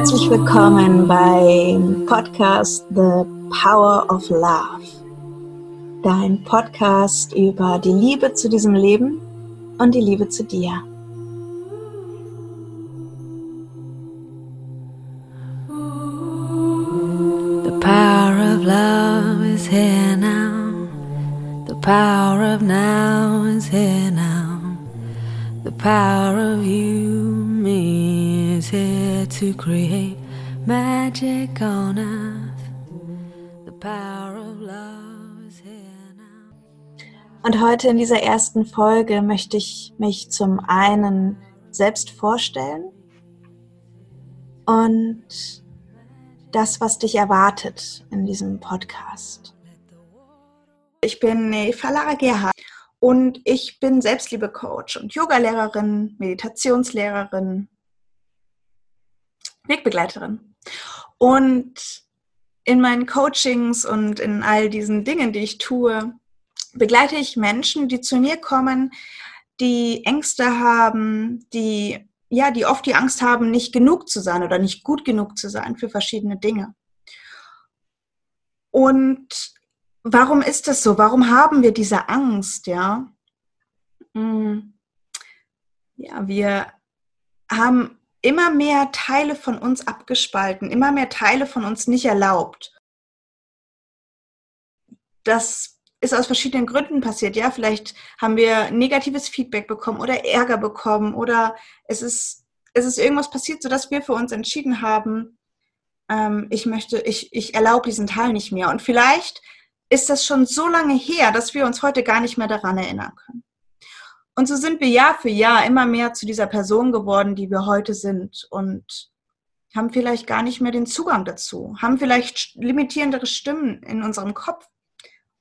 Herzlich willkommen beim Podcast The Power of Love. Dein Podcast über die Liebe zu diesem Leben und die Liebe zu dir. The power of love is here now. The power of now is here now. The power of you, me, is here to create magic on earth. The power of love is here now. Und heute in dieser ersten Folge möchte ich mich zum einen selbst vorstellen und das, was dich erwartet in diesem Podcast. Ich bin Eva Lara Gerhard und ich bin Selbstliebe-Coach und Yogalehrerin, Meditationslehrerin, Wegbegleiterin. Und in meinen Coachings und in all diesen Dingen, die ich tue, begleite ich Menschen, die zu mir kommen, die Ängste haben, die ja, die oft die Angst haben, nicht genug zu sein oder nicht gut genug zu sein für verschiedene Dinge. Und warum ist das so? Warum haben wir diese Angst, ja? Hm. Ja, wir haben immer mehr Teile von uns abgespalten, immer mehr Teile von uns nicht erlaubt. Das ist aus verschiedenen Gründen passiert. Ja, vielleicht haben wir negatives Feedback bekommen oder Ärger bekommen oder es ist, es ist irgendwas passiert, sodass wir für uns entschieden haben, ähm, ich möchte, ich, ich erlaube diesen Teil nicht mehr. Und vielleicht ist das schon so lange her, dass wir uns heute gar nicht mehr daran erinnern können. Und so sind wir Jahr für Jahr immer mehr zu dieser Person geworden, die wir heute sind und haben vielleicht gar nicht mehr den Zugang dazu, haben vielleicht limitierendere Stimmen in unserem Kopf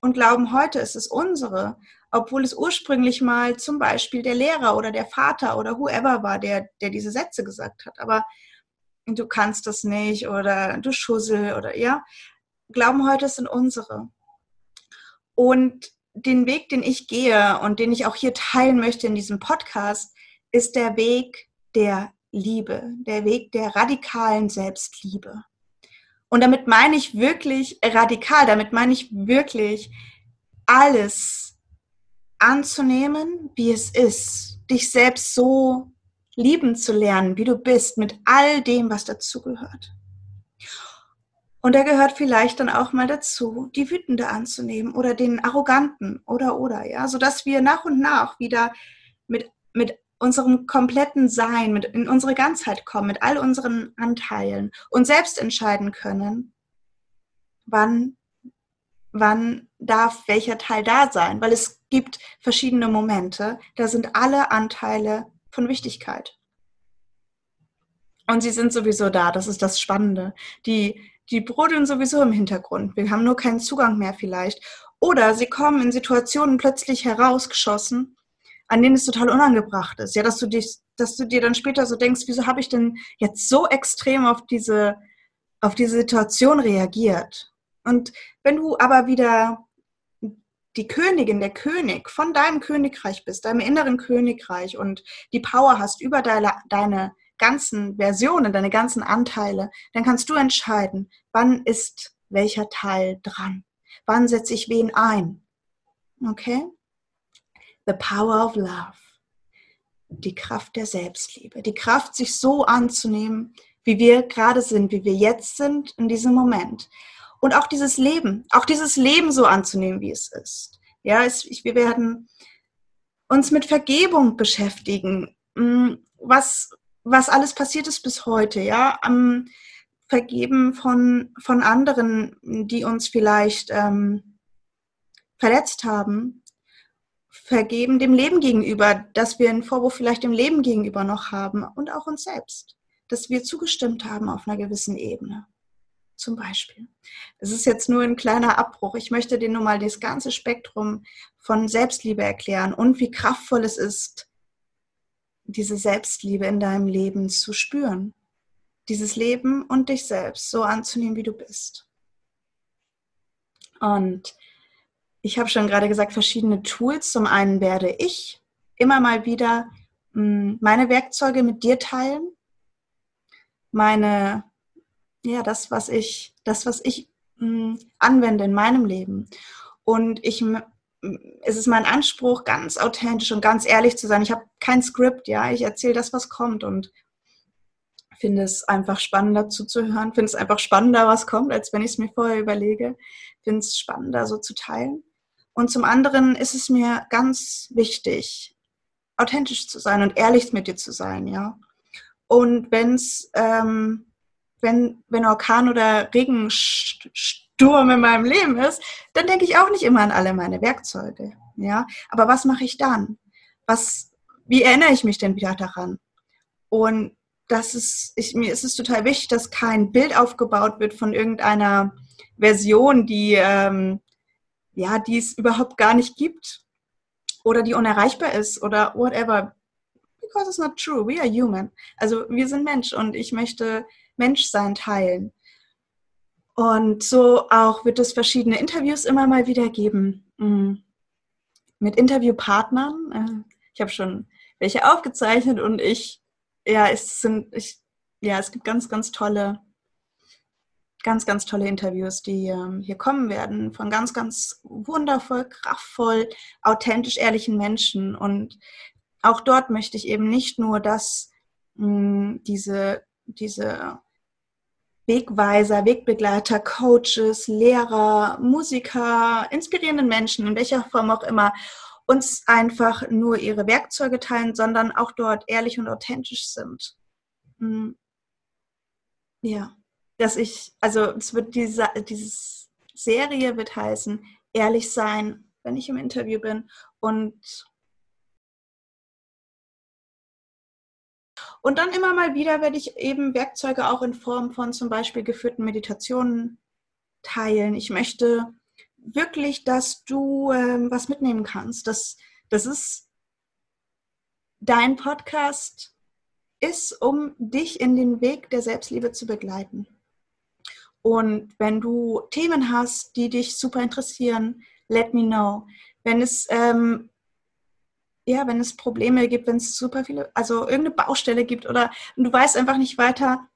und glauben, heute ist es unsere, obwohl es ursprünglich mal zum Beispiel der Lehrer oder der Vater oder whoever war, der, der diese Sätze gesagt hat. Aber du kannst das nicht oder du Schussel oder ja, glauben heute, es sind unsere. Und den Weg, den ich gehe und den ich auch hier teilen möchte in diesem Podcast, ist der Weg der Liebe, der Weg der radikalen Selbstliebe. Und damit meine ich wirklich radikal, damit meine ich wirklich alles anzunehmen, wie es ist, dich selbst so lieben zu lernen, wie du bist, mit all dem, was dazugehört. Und da gehört vielleicht dann auch mal dazu, die Wütende anzunehmen oder den Arroganten oder oder, ja, sodass wir nach und nach wieder mit, mit unserem kompletten Sein, mit in unsere Ganzheit kommen, mit all unseren Anteilen und selbst entscheiden können, wann, wann darf welcher Teil da sein, weil es gibt verschiedene Momente, da sind alle Anteile von Wichtigkeit. Und sie sind sowieso da, das ist das Spannende. Die, die brodeln sowieso im Hintergrund. Wir haben nur keinen Zugang mehr vielleicht. Oder sie kommen in Situationen plötzlich herausgeschossen, an denen es total unangebracht ist. Ja, dass du dich, dass du dir dann später so denkst, wieso habe ich denn jetzt so extrem auf diese, auf diese Situation reagiert? Und wenn du aber wieder die Königin, der König von deinem Königreich bist, deinem inneren Königreich und die Power hast über deine, deine ganzen Versionen, deine ganzen Anteile, dann kannst du entscheiden, wann ist welcher Teil dran. Wann setze ich wen ein? Okay? The power of love. Die Kraft der Selbstliebe. Die Kraft, sich so anzunehmen, wie wir gerade sind, wie wir jetzt sind in diesem Moment. Und auch dieses Leben, auch dieses Leben so anzunehmen, wie es ist. Ja, es, wir werden uns mit Vergebung beschäftigen. Mm, was, was alles passiert ist bis heute, ja, am Vergeben von, von anderen, die uns vielleicht ähm, verletzt haben, vergeben dem Leben gegenüber, dass wir einen Vorwurf vielleicht dem Leben gegenüber noch haben und auch uns selbst, dass wir zugestimmt haben auf einer gewissen Ebene. Zum Beispiel. Es ist jetzt nur ein kleiner Abbruch. Ich möchte dir nur mal das ganze Spektrum von Selbstliebe erklären und wie kraftvoll es ist, diese Selbstliebe in deinem Leben zu spüren. Dieses Leben und dich selbst so anzunehmen, wie du bist. Und ich habe schon gerade gesagt, verschiedene Tools. Zum einen werde ich immer mal wieder hm, meine Werkzeuge mit dir teilen. meine, ja, das, was ich, das, was ich mm, anwende in meinem Leben. Und ich, es ist mein Anspruch, ganz authentisch und ganz ehrlich zu sein. Ich habe kein Skript, ja, ich erzähle das, was kommt und finde es einfach spannender zuzuhören, finde es einfach spannender, was kommt, als wenn ich es mir vorher überlege, finde es spannender, so zu teilen. Und zum anderen ist es mir ganz wichtig, authentisch zu sein und ehrlich mit dir zu sein, ja. Und wenn's, ähm, wenn, wenn Orkan oder Regensturm in meinem Leben ist, dann denke ich auch nicht immer an alle meine Werkzeuge, ja. Aber was mache ich dann? Was, wie erinnere ich mich denn wieder daran? Und das ist, ich, mir ist es total wichtig, dass kein Bild aufgebaut wird von irgendeiner Version, die, ähm, ja, die es überhaupt gar nicht gibt oder die unerreichbar ist oder whatever. Because it's not true. We are human. Also wir sind Mensch und ich möchte Menschsein teilen. Und so auch wird es verschiedene Interviews immer mal wieder geben mm. mit Interviewpartnern. Äh, ich habe schon welche aufgezeichnet und ich ja, es sind, ich, ja, es gibt ganz, ganz tolle, ganz, ganz tolle Interviews, die ähm, hier kommen werden von ganz, ganz wundervoll, kraftvoll, authentisch ehrlichen Menschen. Und auch dort möchte ich eben nicht nur, dass mh, hm, diese, diese Wegweiser, Wegbegleiter, Coaches, Lehrer, Musiker, inspirierenden Menschen, in welcher Form auch immer, uns einfach nur ihre Werkzeuge teilen, sondern auch dort ehrlich und authentisch sind. Hm. Ja, dass ich, also es wird diese, diese Serie wird heißen, ehrlich sein, wenn ich im Interview bin und Und dann immer mal wieder werde ich eben Werkzeuge auch in Form von zum Beispiel geführten Meditationen teilen. Ich möchte wirklich, dass du ähm, was mitnehmen kannst. Das, das ist dein Podcast ist, um dich in den Weg der Selbstliebe zu begleiten. Und wenn du Themen hast, die dich super interessieren, let me know. Wenn es ähm, ja, wenn es Probleme gibt, wenn es super viele, also irgendeine Baustelle gibt oder du weißt einfach nicht weiter,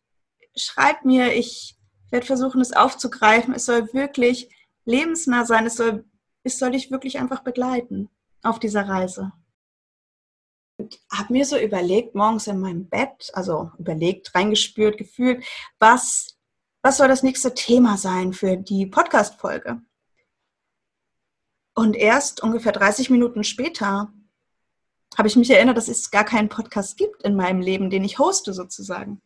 schreib mir, ich werde versuchen, es aufzugreifen. Es soll wirklich lebensnah sein. Es soll, es soll dich wirklich einfach begleiten auf dieser Reise. Und habe mir so überlegt, morgens in meinem Bett, also überlegt, reingespürt, gefühlt, was, was soll das nächste Thema sein für die Podcast-Folge? Und erst ungefähr 30 Minuten später habe ich mich erinnert, dass es gar keinen Podcast gibt in meinem Leben, den ich hoste sozusagen.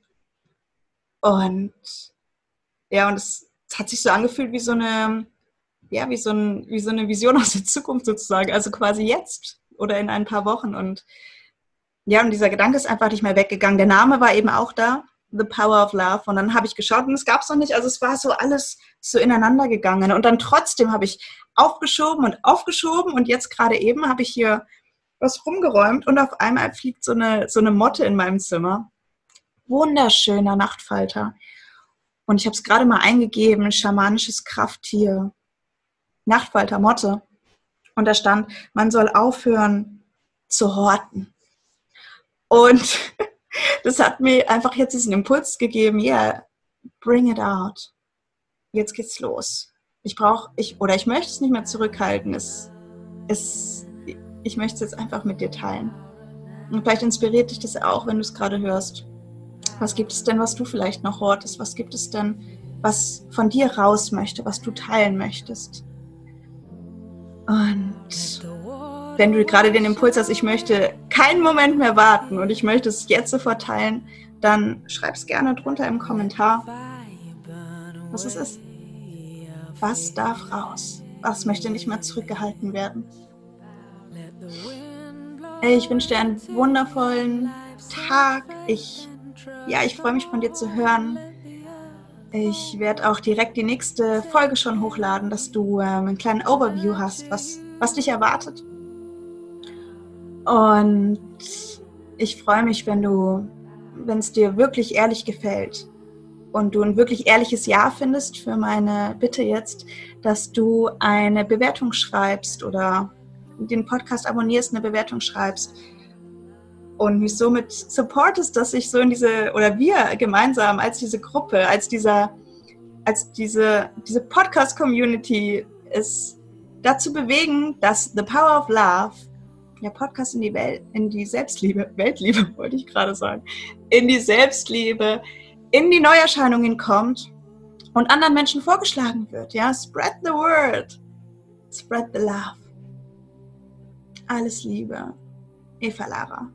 Und ja, und es, hat sich so angefühlt wie so eine ja, wie so, ein, wie so eine Vision aus der Zukunft sozusagen, also quasi jetzt oder in ein paar Wochen. Und ja, und dieser Gedanke ist einfach nicht mehr weggegangen. Der Name war eben auch da, The Power of Love. Und dann habe ich geschaut und es gab es noch nicht. Also es war so alles so ineinander gegangen. Und dann trotzdem habe ich aufgeschoben und aufgeschoben und jetzt gerade eben habe ich hier was rumgeräumt und auf einmal fliegt so eine, so eine Motte in meinem Zimmer. Wunderschöner Nachtfalter. Und ich habe es gerade mal eingegeben, schamanisches Krafttier. Nachtfalter Motte. Und da stand, man soll aufhören zu horten. Und das hat mir einfach jetzt diesen Impuls gegeben, yeah, bring it out. Jetzt geht's los. Ich brauche, ich, oder ich möchte es nicht mehr zurückhalten. Es, es, ich möchte es jetzt einfach mit dir teilen. Und vielleicht inspiriert dich das auch, wenn du es gerade hörst. Was gibt es denn, was du vielleicht noch hortest? Was gibt es denn, was von dir raus möchte, was du teilen möchtest? Und wenn du gerade den Impuls hast, ich möchte keinen Moment mehr warten und ich möchte es jetzt sofort teilen, dann schreib es gerne drunter im Kommentar, was es ist. Was darf raus? Was möchte nicht mehr zurückgehalten werden? Ich wünsche dir einen wundervollen Tag. Ich, ja, ich freue mich von dir zu hören. Ich werde auch direkt die nächste Folge schon hochladen, dass du ähm, einen kleinen Overview hast, was, was dich erwartet. Und ich freue mich, wenn du, wenn es dir wirklich ehrlich gefällt und du ein wirklich ehrliches Ja findest für meine Bitte jetzt, dass du eine Bewertung schreibst oder den Podcast abonnierst, eine Bewertung schreibst und mich somit supportest, dass ich so in diese, oder wir gemeinsam als diese Gruppe, als dieser, als diese, diese Podcast-Community es dazu bewegen, dass The Power of Love, der Podcast in die Welt, in die Selbstliebe, Weltliebe wollte ich gerade sagen, in die Selbstliebe, in die Neuerscheinungen kommt und anderen Menschen vorgeschlagen wird. Ja, spread the word, spread the love. Alles Liebe, Eva Lara.